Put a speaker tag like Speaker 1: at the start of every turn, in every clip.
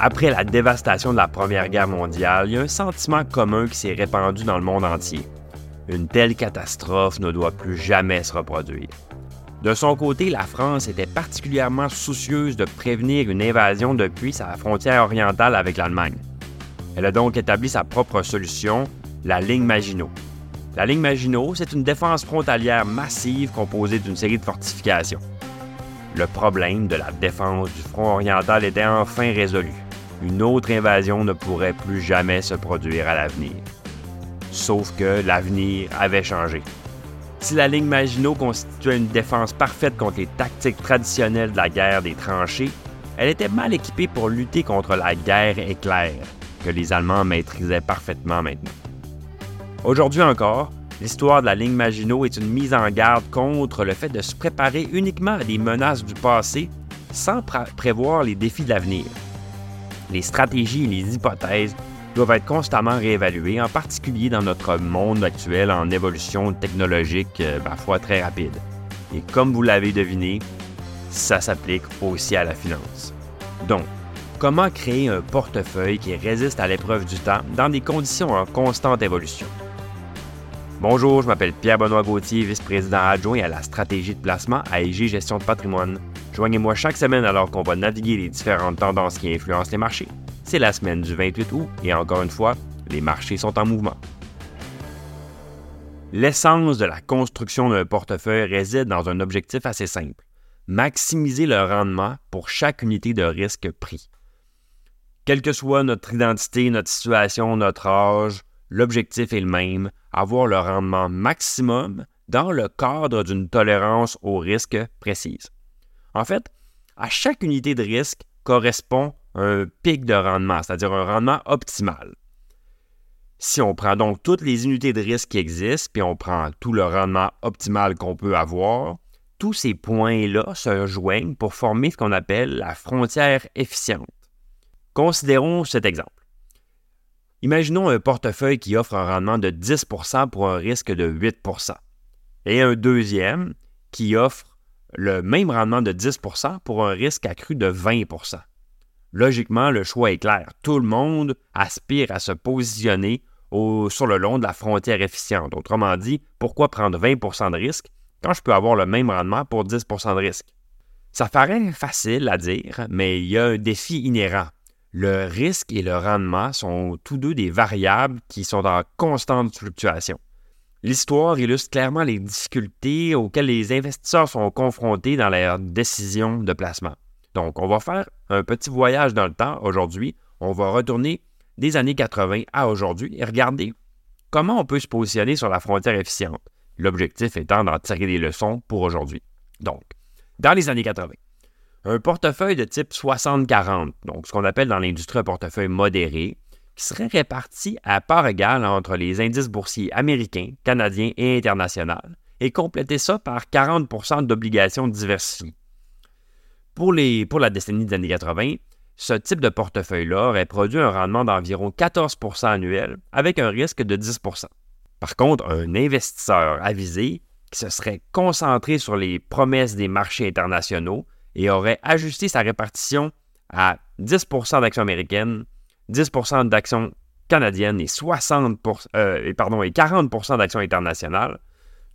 Speaker 1: Après la dévastation de la Première Guerre mondiale, il y a un sentiment commun qui s'est répandu dans le monde entier. Une telle catastrophe ne doit plus jamais se reproduire. De son côté, la France était particulièrement soucieuse de prévenir une invasion depuis sa frontière orientale avec l'Allemagne. Elle a donc établi sa propre solution, la ligne Maginot. La ligne Maginot, c'est une défense frontalière massive composée d'une série de fortifications. Le problème de la défense du front oriental était enfin résolu. Une autre invasion ne pourrait plus jamais se produire à l'avenir. Sauf que l'avenir avait changé. Si la ligne Maginot constituait une défense parfaite contre les tactiques traditionnelles de la guerre des tranchées, elle était mal équipée pour lutter contre la guerre éclair, que les Allemands maîtrisaient parfaitement maintenant. Aujourd'hui encore, l'histoire de la ligne Maginot est une mise en garde contre le fait de se préparer uniquement à des menaces du passé sans prévoir les défis de l'avenir. Les stratégies et les hypothèses doivent être constamment réévalués, en particulier dans notre monde actuel en évolution technologique euh, parfois très rapide. Et comme vous l'avez deviné, ça s'applique aussi à la finance. Donc, comment créer un portefeuille qui résiste à l'épreuve du temps dans des conditions en constante évolution? Bonjour, je m'appelle Pierre-Benoît Gauthier, vice-président adjoint à la stratégie de placement à IG Gestion de patrimoine. Joignez-moi chaque semaine alors qu'on va naviguer les différentes tendances qui influencent les marchés c'est la semaine du 28 août et encore une fois, les marchés sont en mouvement. L'essence de la construction d'un portefeuille réside dans un objectif assez simple, maximiser le rendement pour chaque unité de risque pris. Quelle que soit notre identité, notre situation, notre âge, l'objectif est le même, avoir le rendement maximum dans le cadre d'une tolérance au risque précise. En fait, à chaque unité de risque correspond un pic de rendement, c'est-à-dire un rendement optimal. Si on prend donc toutes les unités de risque qui existent, puis on prend tout le rendement optimal qu'on peut avoir, tous ces points-là se rejoignent pour former ce qu'on appelle la frontière efficiente. Considérons cet exemple. Imaginons un portefeuille qui offre un rendement de 10% pour un risque de 8% et un deuxième qui offre le même rendement de 10% pour un risque accru de 20% Logiquement, le choix est clair. Tout le monde aspire à se positionner sur le long de la frontière efficiente. Autrement dit, pourquoi prendre 20% de risque quand je peux avoir le même rendement pour 10% de risque? Ça paraît facile à dire, mais il y a un défi inhérent. Le risque et le rendement sont tous deux des variables qui sont en constante fluctuation. L'histoire illustre clairement les difficultés auxquelles les investisseurs sont confrontés dans leurs décisions de placement. Donc, on va faire un petit voyage dans le temps aujourd'hui. On va retourner des années 80 à aujourd'hui et regarder comment on peut se positionner sur la frontière efficiente. L'objectif étant d'en tirer des leçons pour aujourd'hui. Donc, dans les années 80, un portefeuille de type 60-40, donc ce qu'on appelle dans l'industrie un portefeuille modéré, qui serait réparti à part égale entre les indices boursiers américains, canadiens et internationaux, et compléter ça par 40% d'obligations diversifiées. Pour, la décennie des années 80, ce type de portefeuille-là aurait produit un rendement d'environ 14% annuel avec un risque de 10% Par contre, un investisseur avisé qui se serait concentré sur les promesses des marchés internationaux et aurait ajusté sa répartition à 10% d'actions américaines, 10% d'actions canadiennes et, 60 euh, pardon, et 40% d'actions internationales,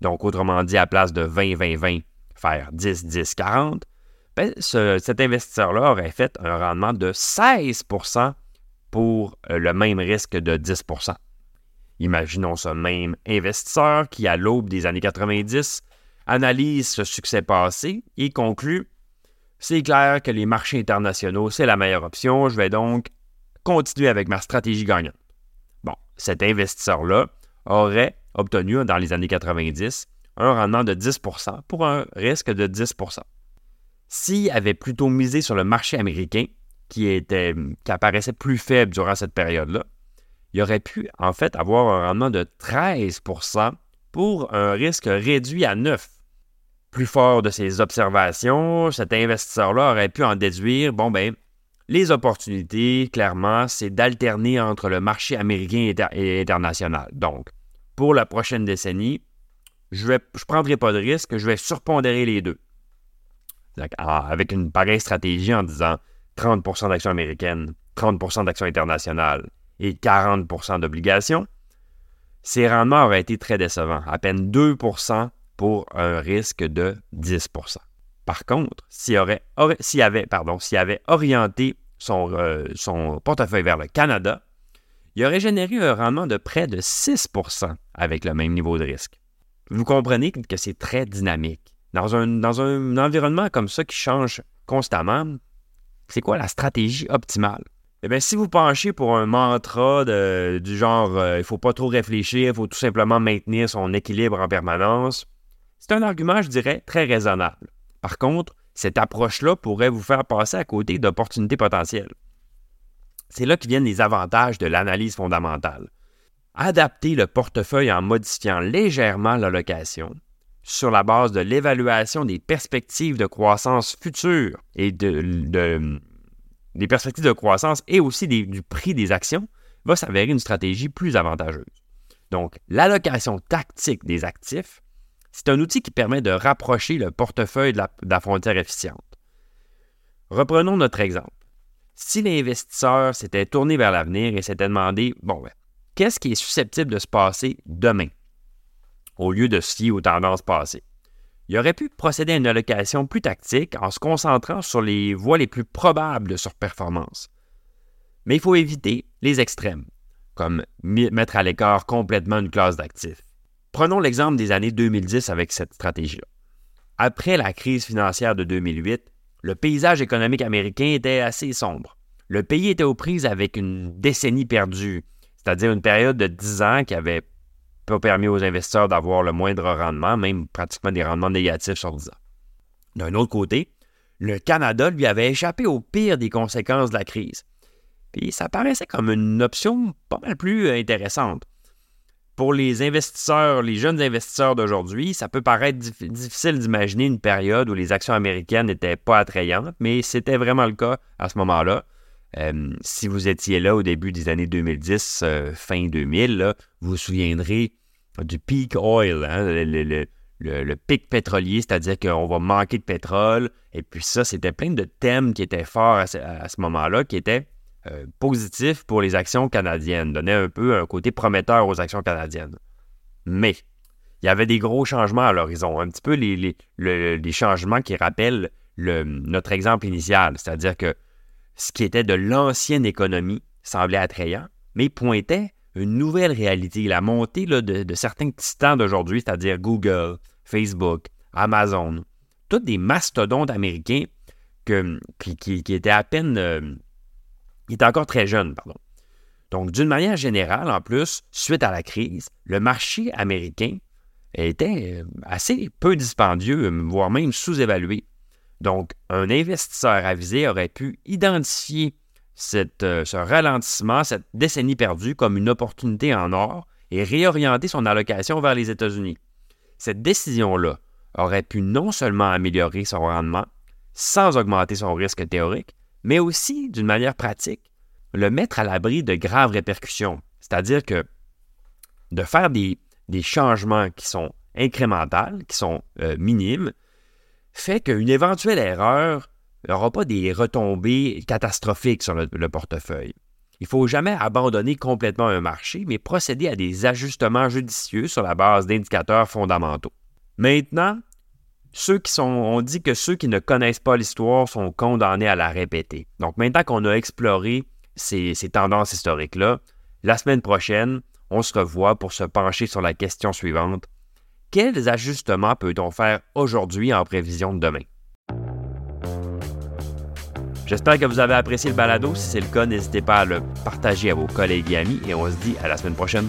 Speaker 1: donc autrement dit à place de 20-20-20, faire 10-10-40, ben, cet investisseur-là aurait fait un rendement de 16% pour euh, le même risque de 10% Imaginons ce même investisseur qui, à l'aube des années 90, analyse ce succès passé et conclut C'est clair que les marchés internationaux, c'est la meilleure option, je vais donc continuer avec ma stratégie gagnante. Bon, cet investisseur-là aurait obtenu dans les années 90 un rendement de 10% pour un risque de 10% s'il avait plutôt misé sur le marché américain, qui, apparaissait plus faible durant cette période-là, il aurait pu en fait avoir un rendement de 13% pour un risque réduit à 9 Plus fort de ses observations, cet investisseur-là aurait pu en déduire, bon ben, les opportunités, clairement, c'est d'alterner entre le marché américain et international. Donc, pour la prochaine décennie, je ne prendrai pas de risque, je vais surpondérer les deux. Avec une pareille stratégie en disant 30% d'actions américaines, 30% d'actions internationales et 40% d'obligations, ces rendements auraient été très décevants, à peine 2% pour un risque de 10% Par contre, s'il avait, pardon, avait orienté son, euh, son portefeuille vers le Canada, il aurait généré un rendement de près de 6% avec le même niveau de risque. Vous comprenez que c'est très dynamique. Dans un, environnement comme ça qui change constamment, c'est quoi la stratégie optimale? Eh bien, si vous penchez pour un mantra du genre euh, il ne faut pas trop réfléchir, il faut tout simplement maintenir son équilibre en permanence, c'est un argument, je dirais, très raisonnable. Par contre, cette approche-là pourrait vous faire passer à côté d'opportunités potentielles. C'est là que viennent les avantages de l'analyse fondamentale. Adapter le portefeuille en modifiant légèrement l'allocation sur la base de l'évaluation des perspectives de croissance futures et de, des perspectives de croissance et aussi du prix des actions va s'avérer une stratégie plus avantageuse. Donc, l'allocation tactique des actifs, c'est un outil qui permet de rapprocher le portefeuille de la, frontière efficiente. Reprenons notre exemple. Si l'investisseur s'était tourné vers l'avenir et s'était demandé, bon, ben, qu'est-ce qui est susceptible de se passer demain, au lieu de se fier aux tendances passées? Il aurait pu procéder à une allocation plus tactique en se concentrant sur les voies les plus probables de surperformance. Mais il faut éviter les extrêmes, comme mettre à l'écart complètement une classe d'actifs. Prenons l'exemple des années 2010 avec cette stratégie-là. Après la crise financière de 2008, le paysage économique américain était assez sombre. Le pays était aux prises avec une décennie perdue, c'est-à-dire une période de 10 ans qui avait pas permis aux investisseurs d'avoir le moindre rendement, même pratiquement des rendements négatifs sur 10 ans. D'un autre côté, le Canada lui avait échappé au pire des conséquences de la crise. Puis ça paraissait comme une option pas mal plus intéressante pour les investisseurs, les jeunes investisseurs d'aujourd'hui, ça peut paraître difficile d'imaginer une période où les actions américaines n'étaient pas attrayantes, mais c'était vraiment le cas à ce moment-là. Euh, si vous étiez là au début des années 2010, euh, fin 2000, vous vous souviendrez du peak oil, hein, le, pic pétrolier, c'est-à-dire qu'on va manquer de pétrole. Et puis ça, c'était plein de thèmes qui étaient forts à ce moment-là, qui étaient euh, positif pour les actions canadiennes, donnait un peu un côté prometteur aux actions canadiennes. Mais il y avait des gros changements à l'horizon, un petit peu les, changements qui rappellent notre exemple initial, c'est-à-dire que ce qui était de l'ancienne économie semblait attrayant, mais pointait une nouvelle réalité, la montée de, certains titans d'aujourd'hui, c'est-à-dire Google, Facebook, Amazon, tous des mastodontes américains qui, étaient à peine euh, il était encore très jeune, pardon. Donc, d'une manière générale, en plus, suite à la crise, le marché américain était euh, assez peu dispendieux, voire même sous-évalué. Donc, un investisseur avisé aurait pu identifier euh, ce ralentissement, cette décennie perdue comme une opportunité en or et réorienter son allocation vers les États-Unis. Cette décision-là aurait pu non seulement améliorer son rendement sans augmenter son risque théorique, mais aussi, d'une manière pratique, le mettre à l'abri de graves répercussions. C'est-à-dire que de faire des, changements qui sont incrémentales, qui sont euh, minimes, fait qu'une éventuelle erreur n'aura pas des retombées catastrophiques sur le, le portefeuille. Il ne faut jamais abandonner complètement un marché, mais procéder à des ajustements judicieux sur la base d'indicateurs fondamentaux. Maintenant, ceux qui sont, on dit que ceux qui ne connaissent pas l'histoire sont condamnés à la répéter. Donc maintenant qu'on a exploré ces, ces tendances historiques-là, la semaine prochaine, on se revoit pour se pencher sur la question suivante. Quels ajustements peut-on faire aujourd'hui en prévision de demain? J'espère que vous avez apprécié le balado. Si c'est le cas, n'hésitez pas à le partager à vos collègues et amis et on se dit à la semaine prochaine.